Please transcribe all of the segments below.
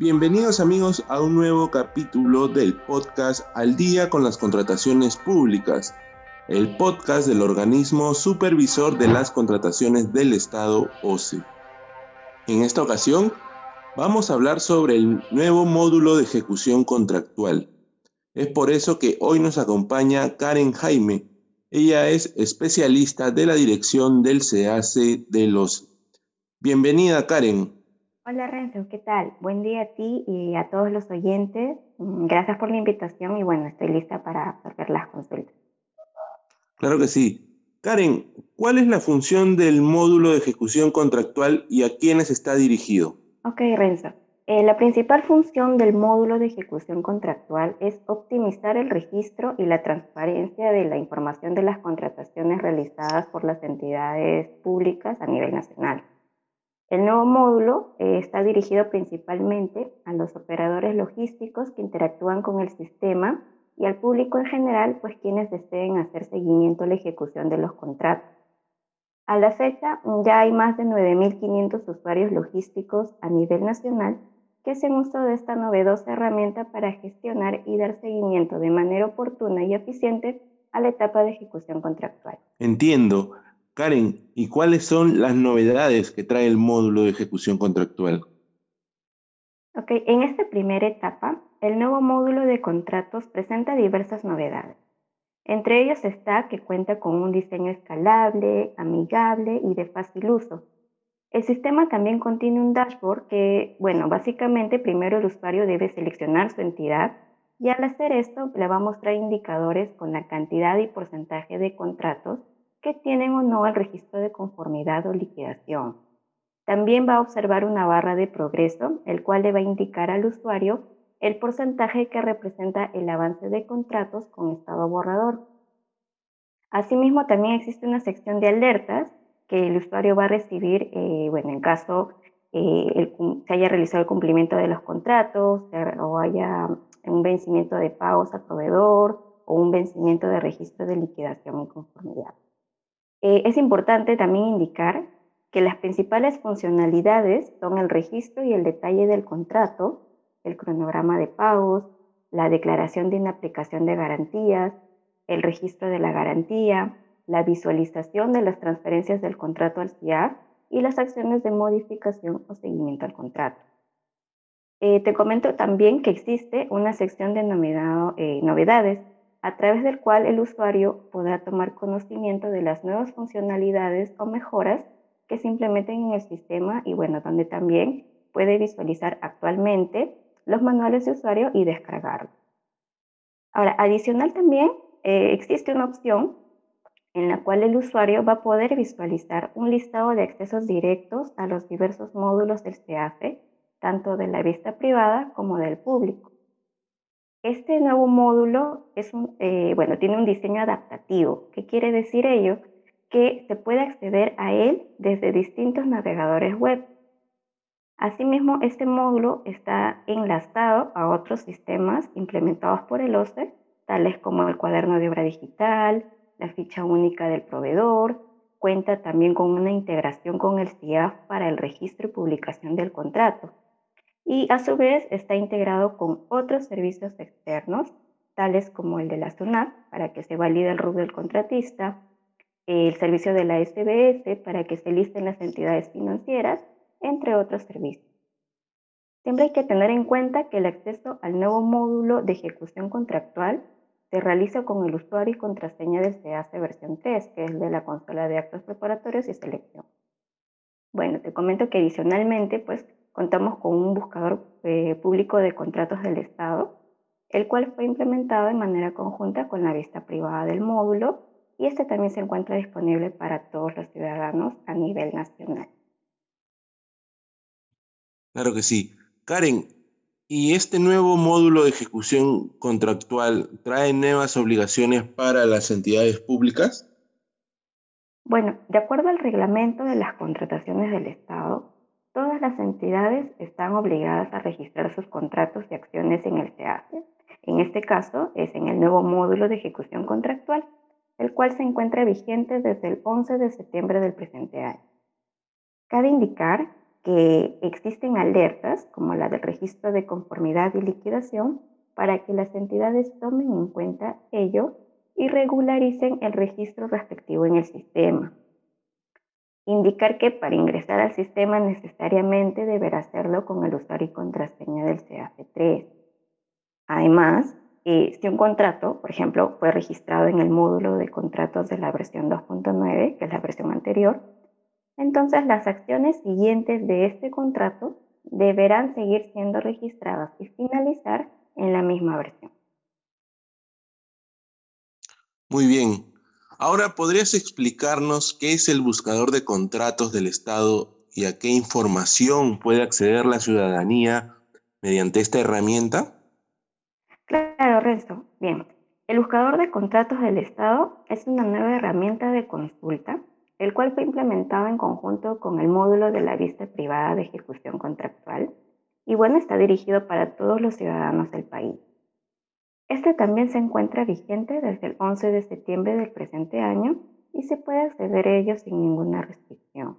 Bienvenidos amigos a un nuevo capítulo del podcast Al día con las contrataciones públicas, el podcast del organismo supervisor de las contrataciones del Estado OCE. En esta ocasión vamos a hablar sobre el nuevo módulo de ejecución contractual. Es por eso que hoy nos acompaña Karen Jaime. Ella es especialista de la dirección del CAC de los Bienvenida, Karen. Hola, Renzo, ¿qué tal? Buen día a ti y a todos los oyentes. Mm, gracias por la invitación y bueno, estoy lista para absorber las consultas. Claro que sí. Karen, ¿cuál es la función del módulo de ejecución contractual y a quiénes está dirigido? Ok, Renzo. Eh, la principal función del módulo de ejecución contractual es optimizar el registro y la transparencia de la información de las contrataciones realizadas por las entidades públicas a nivel nacional. El nuevo módulo eh, está dirigido principalmente a los operadores logísticos que interactúan con el sistema y al público en general, pues quienes deseen hacer seguimiento a la ejecución de los contratos. A la fecha, ya hay más de 9.500 usuarios logísticos a nivel nacional que hacen uso de esta novedosa herramienta para gestionar y dar seguimiento de manera oportuna y eficiente a la etapa de ejecución contractual. Entiendo. Karen, ¿y cuáles son las novedades que trae el módulo de ejecución contractual? Ok, en esta primera etapa, el nuevo módulo de contratos presenta diversas novedades. Entre ellas está que cuenta con un diseño escalable, amigable y de fácil uso. El sistema también contiene un dashboard que, bueno, básicamente primero el usuario debe seleccionar su entidad y al hacer esto le va a mostrar indicadores con la cantidad y porcentaje de contratos que tienen o no el registro de conformidad o liquidación. También va a observar una barra de progreso, el cual le va a indicar al usuario el porcentaje que representa el avance de contratos con estado borrador. Asimismo, también existe una sección de alertas que el usuario va a recibir, eh, bueno, en caso eh, se haya realizado el cumplimiento de los contratos o haya un vencimiento de pagos al proveedor o un vencimiento de registro de liquidación y conformidad. Eh, es importante también indicar que las principales funcionalidades son el registro y el detalle del contrato, el cronograma de pagos, la declaración de inaplicación de garantías, el registro de la garantía, la visualización de las transferencias del contrato al CIAF y las acciones de modificación o seguimiento al contrato. Eh, te comento también que existe una sección denominada eh, novedades a través del cual el usuario podrá tomar conocimiento de las nuevas funcionalidades o mejoras que se implementen en el sistema y bueno, donde también puede visualizar actualmente los manuales de usuario y descargarlos. Ahora, adicional también eh, existe una opción en la cual el usuario va a poder visualizar un listado de accesos directos a los diversos módulos del CAFE, tanto de la vista privada como del público. Este nuevo módulo eh, tiene un diseño adaptativo. ¿Qué quiere decir ello? Que se puede acceder a él desde distintos navegadores web. Asimismo, este módulo está enlazado a otros sistemas implementados por el OCE, tales como el cuaderno de obra digital, la ficha única del proveedor, cuenta también con una integración con el CIAF para el registro y publicación del contrato y a su vez está integrado con otros servicios externos, tales como el de la SUNAT, para que se valide el rubro del contratista, el servicio de la SBS para que se listen las entidades financieras, entre otros servicios. Siempre hay que tener en cuenta que el acceso al nuevo módulo de ejecución contractual se realiza con el usuario y contraseña del CAC versión 3, que es de la consola de actos preparatorios y selección. Bueno, te comento que adicionalmente, pues contamos con un buscador eh, público de contratos del Estado, el cual fue implementado de manera conjunta con la vista privada del módulo y este también se encuentra disponible para todos los ciudadanos a nivel nacional. Claro que sí. Karen, ¿y este nuevo módulo de ejecución contractual trae nuevas obligaciones para las entidades públicas? Bueno, de acuerdo al reglamento de las contrataciones del Estado, Todas las entidades están obligadas a registrar sus contratos y acciones en el CACE. En este caso es en el nuevo módulo de ejecución contractual, el cual se encuentra vigente desde el 11 de septiembre del presente año. Cabe indicar que existen alertas, como la del registro de conformidad y liquidación, para que las entidades tomen en cuenta ello y regularicen el registro respectivo en el sistema. Indicar que para ingresar al sistema necesariamente deberá hacerlo con el usuario y contraseña del CAF3. Además, eh, si un contrato, por ejemplo, fue registrado en el módulo de contratos de la versión 2.9, que es la versión anterior, entonces las acciones siguientes de este contrato deberán seguir siendo registradas y finalizar en la misma versión. Muy bien. Ahora, ¿podrías explicarnos qué es el buscador de contratos del Estado y a qué información puede acceder la ciudadanía mediante esta herramienta? Claro, Renzo. Bien. El buscador de contratos del Estado es una nueva herramienta de consulta, el cual fue implementado en conjunto con el módulo de la vista privada de ejecución contractual y bueno, está dirigido para todos los ciudadanos del país. Este también se encuentra vigente desde el 11 de septiembre del presente año y se puede acceder a ello sin ninguna restricción.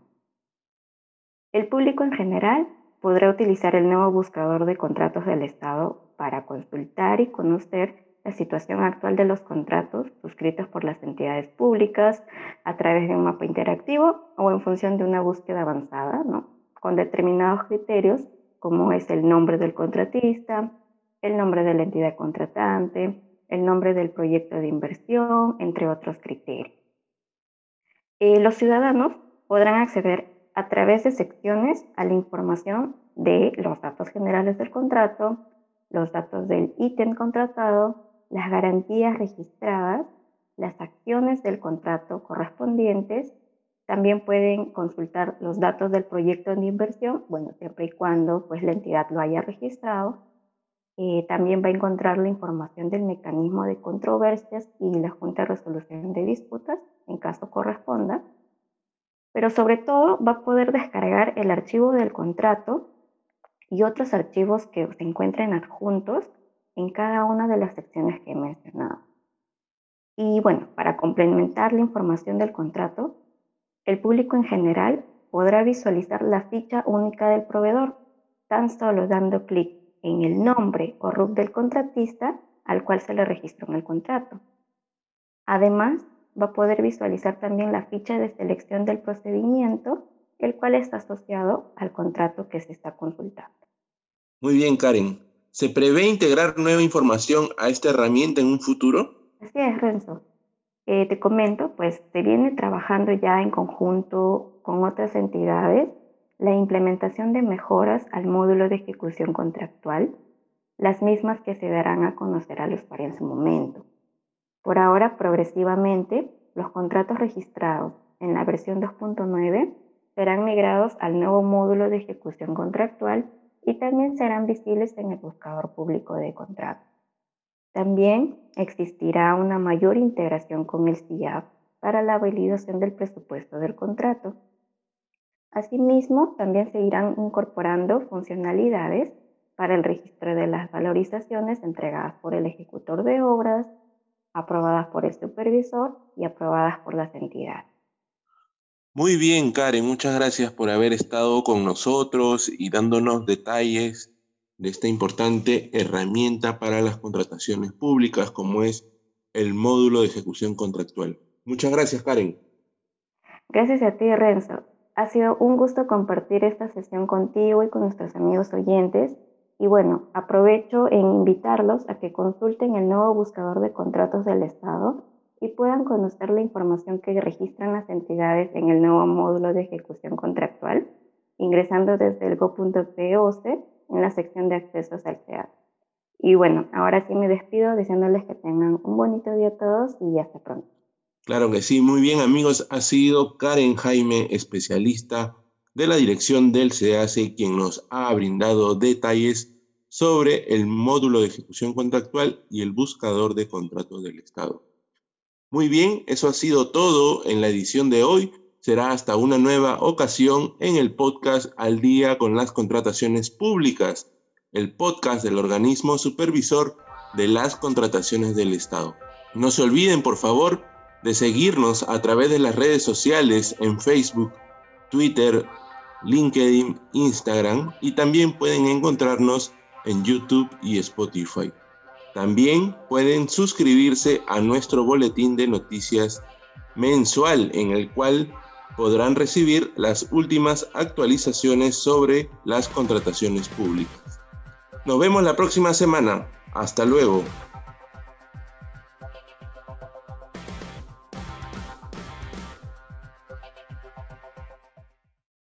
El público en general podrá utilizar el nuevo buscador de contratos del Estado para consultar y conocer la situación actual de los contratos suscritos por las entidades públicas a través de un mapa interactivo o en función de una búsqueda avanzada, ¿no? con determinados criterios como es el nombre del contratista, el nombre de la entidad contratante, el nombre del proyecto de inversión, entre otros criterios. Eh, los ciudadanos podrán acceder a través de secciones a la información de los datos generales del contrato, los datos del ítem contratado, las garantías registradas, las acciones del contrato correspondientes. También pueden consultar los datos del proyecto de inversión, bueno, siempre y cuando pues, la entidad lo haya registrado, eh, también va a encontrar la información del mecanismo de controversias y la Junta de Resolución de Disputas, en caso corresponda. Pero sobre todo va a poder descargar el archivo del contrato y otros archivos que se encuentren adjuntos en cada una de las secciones que he mencionado. Y bueno, para complementar la información del contrato, el público en general podrá visualizar la ficha única del proveedor, tan solo dando clic en el nombre o RUC del contratista al cual se le registró en el contrato. Además, va a poder visualizar también la ficha de selección del procedimiento, el cual está asociado al contrato que se está consultando. Muy bien, Karen. ¿Se prevé integrar nueva información a esta herramienta en un futuro? Así es, Renzo. Eh, te comento, pues se viene trabajando ya en conjunto con otras entidades la implementación de mejoras al módulo de ejecución contractual, las mismas que se darán a conocer al usuario en su momento. Por ahora, progresivamente, los contratos registrados en la versión 2.9 serán migrados al nuevo módulo de ejecución contractual y también serán visibles en el buscador público de contratos. También existirá una mayor integración con el CIAP para la validación del presupuesto del contrato Asimismo, también se irán incorporando funcionalidades para el registro de las valorizaciones entregadas por el ejecutor de obras, aprobadas por el supervisor y aprobadas por las entidades. Muy bien, Karen, muchas gracias por haber estado con nosotros y dándonos detalles de esta importante herramienta para las contrataciones públicas como es el módulo de ejecución contractual. Muchas gracias, Karen. Gracias a ti, Renzo. Ha sido un gusto compartir esta sesión contigo y con nuestros amigos oyentes. Y bueno, aprovecho en invitarlos a que consulten el nuevo buscador de contratos del Estado y puedan conocer la información que registran las entidades en el nuevo módulo de ejecución contractual, ingresando desde el go.poc en la sección de accesos al CEAD. Y bueno, ahora sí me despido diciéndoles que tengan un bonito día a todos y hasta pronto. Claro que sí, muy bien amigos, ha sido Karen Jaime, especialista de la dirección del CEACE, quien nos ha brindado detalles sobre el módulo de ejecución contractual y el buscador de contratos del Estado. Muy bien, eso ha sido todo en la edición de hoy. Será hasta una nueva ocasión en el podcast Al día con las contrataciones públicas, el podcast del organismo supervisor de las contrataciones del Estado. No se olviden, por favor, de seguirnos a través de las redes sociales en Facebook, Twitter, LinkedIn, Instagram y también pueden encontrarnos en YouTube y Spotify. También pueden suscribirse a nuestro boletín de noticias mensual en el cual podrán recibir las últimas actualizaciones sobre las contrataciones públicas. Nos vemos la próxima semana. Hasta luego.